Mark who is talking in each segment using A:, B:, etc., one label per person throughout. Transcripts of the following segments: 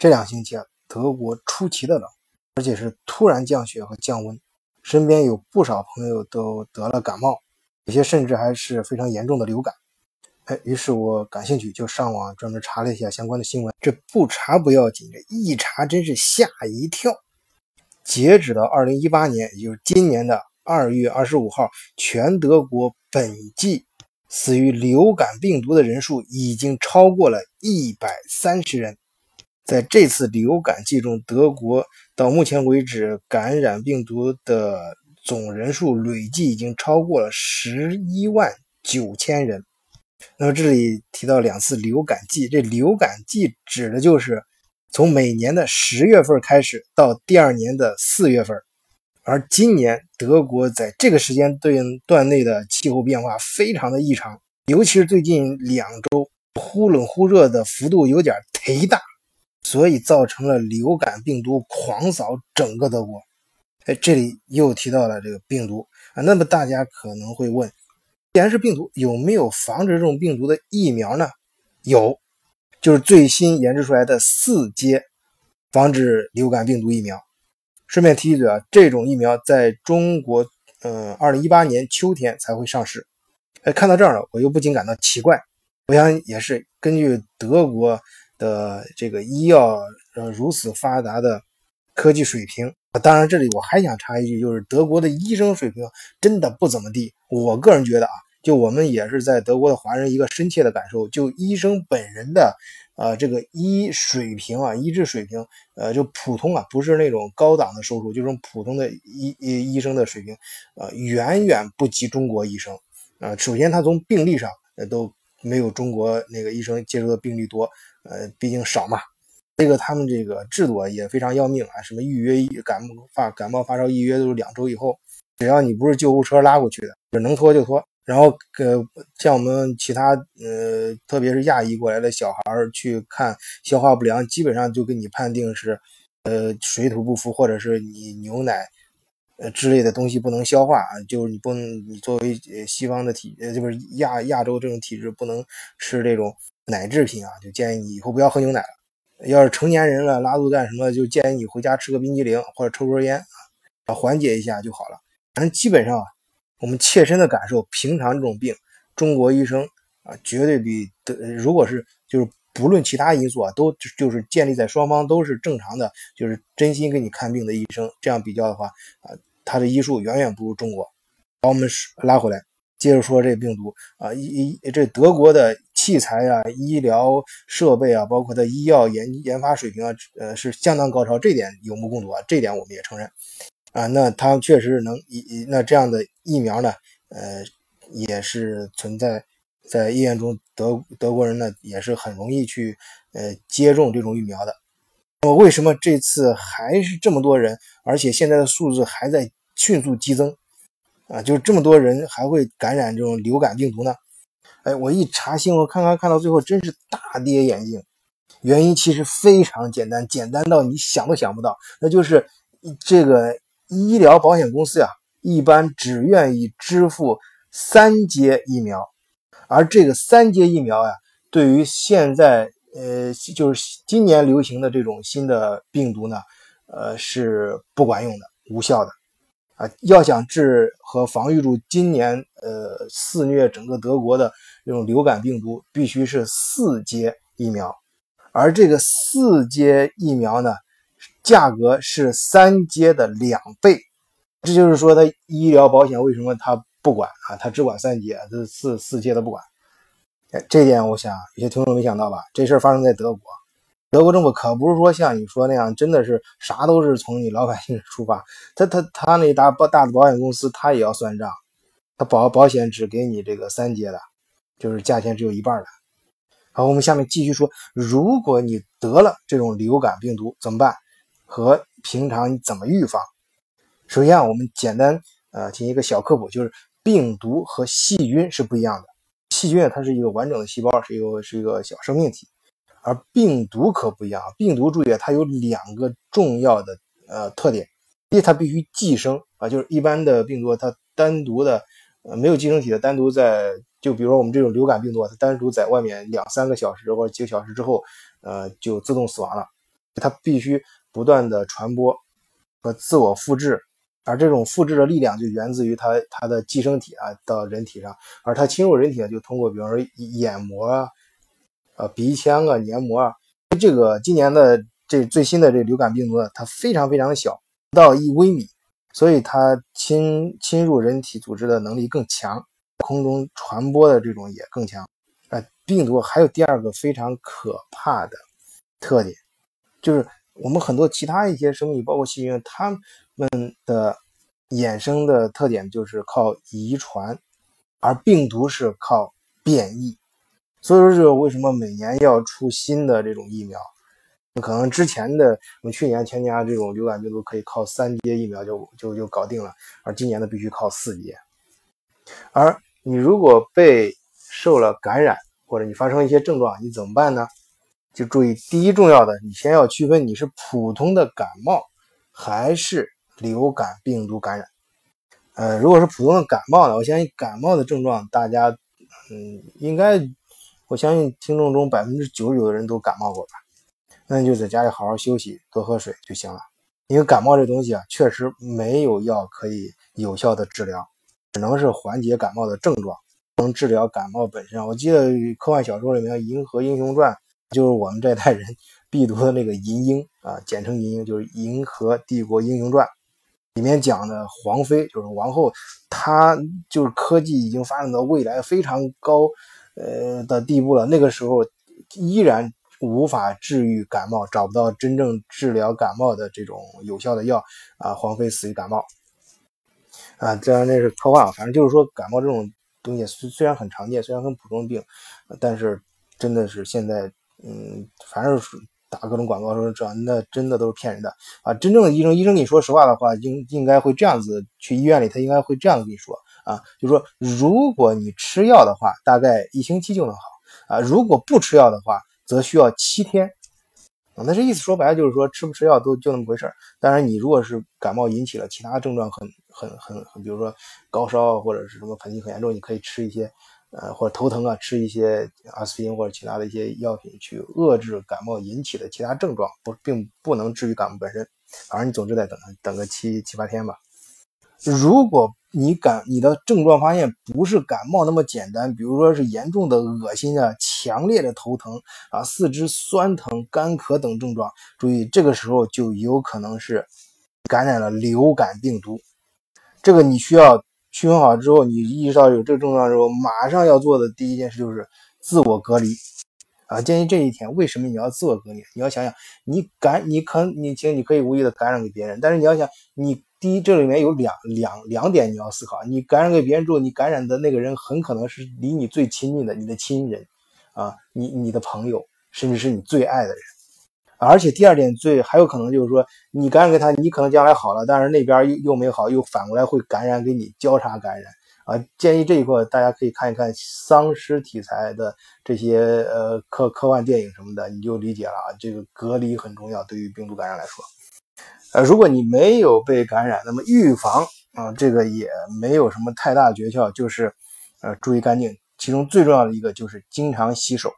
A: 这两星期啊，德国出奇的冷，而且是突然降雪和降温，身边有不少朋友都得了感冒，有些甚至还是非常严重的流感。哎，于是我感兴趣，就上网专门查了一下相关的新闻。这不查不要紧，这一查真是吓一跳。截止到二零一八年，也就是今年的二月二十五号，全德国本季死于流感病毒的人数已经超过了一百三十人。在这次流感季中，德国到目前为止感染病毒的总人数累计已经超过了十一万九千人。那么这里提到两次流感季，这流感季指的就是从每年的十月份开始到第二年的四月份，而今年德国在这个时间段内的气候变化非常的异常，尤其是最近两周忽冷忽热的幅度有点忒大，所以造成了流感病毒狂扫整个德国。哎，这里又提到了这个病毒啊，那么大家可能会问。既然是病毒，有没有防止这种病毒的疫苗呢？有，就是最新研制出来的四阶防止流感病毒疫苗。顺便提一嘴啊，这种疫苗在中国，呃，二零一八年秋天才会上市。哎，看到这儿了，我又不禁感到奇怪。我想也是根据德国的这个医药呃如此发达的科技水平。当然，这里我还想插一句，就是德国的医生水平真的不怎么地。我个人觉得啊，就我们也是在德国的华人一个深切的感受，就医生本人的，呃，这个医水平啊，医治水平，呃，就普通啊，不是那种高档的收入，就是普通的医医医生的水平，呃，远远不及中国医生。啊，首先他从病例上，呃，都没有中国那个医生接触的病例多，呃，毕竟少嘛。这个他们这个制度也非常要命啊，什么预约感冒发感冒发烧预约都是两周以后，只要你不是救护车拉过去的，能拖就拖。然后呃，像我们其他呃，特别是亚裔过来的小孩去看消化不良，基本上就给你判定是呃水土不服，或者是你牛奶呃之类的东西不能消化啊，就是你不能你作为西方的体呃就是亚亚洲这种体质不能吃这种奶制品啊，就建议你以后不要喝牛奶了。要是成年人了拉肚子干什么，就建议你回家吃个冰激凌或者抽根烟啊，缓解一下就好了。反正基本上啊，我们切身的感受，平常这种病，中国医生啊，绝对比德，如果是就是不论其他因素啊，都就是建立在双方都是正常的，就是真心给你看病的医生，这样比较的话啊，他的医术远远不如中国。把我们拉回来。接着说这病毒啊，一一这德国的器材啊、医疗设备啊，包括它医药研研发水平啊，呃，是相当高超，这点有目共睹啊，这点我们也承认啊。那它确实能医，那这样的疫苗呢，呃，也是存在在医院中，德德国人呢也是很容易去呃接种这种疫苗的。那么为什么这次还是这么多人，而且现在的数字还在迅速激增？啊，就这么多人还会感染这种流感病毒呢？哎，我一查新闻，看看看到最后真是大跌眼镜。原因其实非常简单，简单到你想都想不到，那就是这个医疗保险公司呀，一般只愿意支付三阶疫苗，而这个三阶疫苗呀，对于现在呃，就是今年流行的这种新的病毒呢，呃，是不管用的，无效的。啊，要想治和防御住今年呃肆虐整个德国的这种流感病毒，必须是四阶疫苗，而这个四阶疫苗呢，价格是三阶的两倍。这就是说，它医疗保险为什么它不管啊？它只管三阶，这四四阶的不管。哎，这点我想有些听众没想到吧？这事儿发生在德国。德国政府可不是说像你说那样，真的是啥都是从你老百姓出发。他他他那大保大的保险公司，他也要算账。他保保险只给你这个三阶的，就是价钱只有一半的。好，我们下面继续说，如果你得了这种流感病毒怎么办？和平常你怎么预防？首先啊，我们简单呃进行一个小科普，就是病毒和细菌是不一样的。细菌它是一个完整的细胞，是一个是一个小生命体。而病毒可不一样，病毒注意它有两个重要的呃特点：第一，它必须寄生啊，就是一般的病毒它单独的呃没有寄生体的单独在，就比如说我们这种流感病毒，它单独在外面两三个小时或者几个小时之后，呃就自动死亡了。它必须不断的传播和自我复制，而这种复制的力量就源自于它它的寄生体啊到人体上，而它侵入人体呢，就通过比方说眼膜啊、呃鼻腔啊、黏膜啊。这个今年的这最新的这流感病毒呢，它非常非常的小，不到一微米，所以它侵侵入人体组织的能力更强，空中传播的这种也更强。啊，病毒还有第二个非常可怕的特点，就是我们很多其他一些生命，包括细菌，它们的衍生的特点就是靠遗传，而病毒是靠变异。所以说，这为什么每年要出新的这种疫苗？可能之前的我们去年、前年这种流感病毒可以靠三阶疫苗就就就搞定了，而今年的必须靠四阶。而你如果被受了感染，或者你发生一些症状，你怎么办呢？就注意，第一重要的，你先要区分你是普通的感冒还是流感病毒感染。呃，如果是普通的感冒呢，我相信感冒的症状大家，嗯，应该，我相信听众中百分之九十九的人都感冒过吧？那你就在家里好好休息，多喝水就行了。因为感冒这东西啊，确实没有药可以有效的治疗，只能是缓解感冒的症状。能治疗感冒本身。我记得科幻小说里面《银河英雄传》，就是我们这代人必读的那个《银鹰》啊，简称《银鹰》，就是《银河帝国英雄传》里面讲的皇妃，就是王后，她就是科技已经发展到未来非常高呃的地步了，那个时候依然无法治愈感冒，找不到真正治疗感冒的这种有效的药啊，皇妃死于感冒啊，这然那是科幻，反正就是说感冒这种。东西虽虽然很常见，虽然很普通的病，但是真的是现在，嗯，反正是打各种广告说这，那真的都是骗人的啊！真正的医生，医生跟你说实话的话，应应该会这样子去医院里，他应该会这样跟你说啊，就是说如果你吃药的话，大概一星期就能好啊；如果不吃药的话，则需要七天。那这意思说白了就是说，吃不吃药都就那么回事儿。当然，你如果是感冒引起了其他症状很很很很，比如说高烧或者是什么喷嚏很严重，你可以吃一些呃或者头疼啊，吃一些阿司匹林或者其他的一些药品去遏制感冒引起的其他症状，不并不能治愈感冒本身。反正你总之得等等个七七八天吧。如果你感你的症状发现不是感冒那么简单，比如说是严重的恶心啊、强烈的头疼啊、四肢酸疼、干咳等症状，注意这个时候就有可能是感染了流感病毒。这个你需要区分好之后，你意识到有这个症状之后，马上要做的第一件事就是自我隔离啊。建议这一天，为什么你要自我隔离？你要想想，你感你可你其实你可以无意的感染给别人，但是你要想你。第一，这里面有两两两点你要思考：你感染给别人之后，你感染的那个人很可能是离你最亲近的你的亲人，啊，你你的朋友，甚至是你最爱的人。而且第二点最还有可能就是说，你感染给他，你可能将来好了，但是那边又又没好，又反过来会感染给你，交叉感染啊。建议这一块大家可以看一看丧尸题材的这些呃科科幻电影什么的，你就理解了啊。这个隔离很重要，对于病毒感染来说。呃，如果你没有被感染，那么预防啊，这个也没有什么太大诀窍，就是呃注意干净。其中最重要的一个就是经常洗手，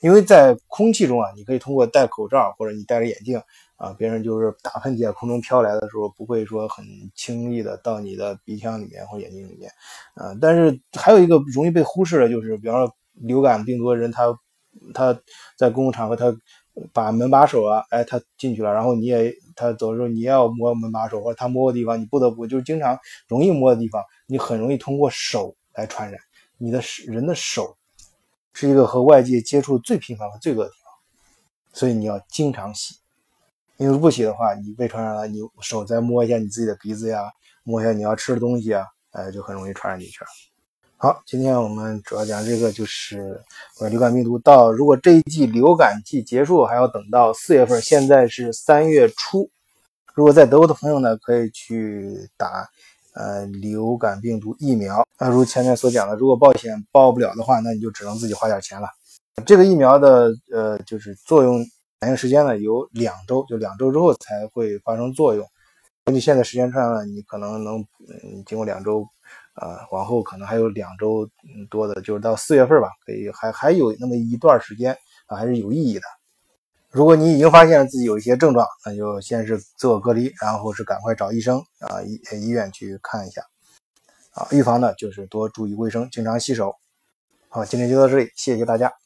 A: 因为在空气中啊，你可以通过戴口罩或者你戴着眼镜啊，别人就是打喷嚏啊，空中飘来的时候，不会说很轻易的到你的鼻腔里面或眼睛里面啊。但是还有一个容易被忽视的就是，比方说流感病毒的人，他他在公共场合他。把门把手啊，哎，他进去了，然后你也他走的时候，你要摸门把手，或者他摸的地方，你不得不就是经常容易摸的地方，你很容易通过手来传染。你的人的手是一个和外界接触最频繁和最多的地方，所以你要经常洗。因为不洗的话，你被传染了，你手再摸一下你自己的鼻子呀，摸一下你要吃的东西啊，哎，就很容易传染进去了。好，今天我们主要讲这个，就是流感病毒到如果这一季流感季结束，还要等到四月份，现在是三月初。如果在德国的朋友呢，可以去打呃流感病毒疫苗。那如前面所讲的，如果保险报不了的话，那你就只能自己花点钱了。这个疫苗的呃就是作用反应时间呢有两周，就两周之后才会发生作用。根据现在时间串呢，你可能能嗯经过两周。啊，往后可能还有两周多的，就是到四月份吧，可以还还有那么一段时间啊，还是有意义的。如果你已经发现了自己有一些症状，那就先是自我隔离，然后是赶快找医生啊医医院去看一下啊。预防呢，就是多注意卫生，经常洗手。好，今天就到这里，谢谢大家。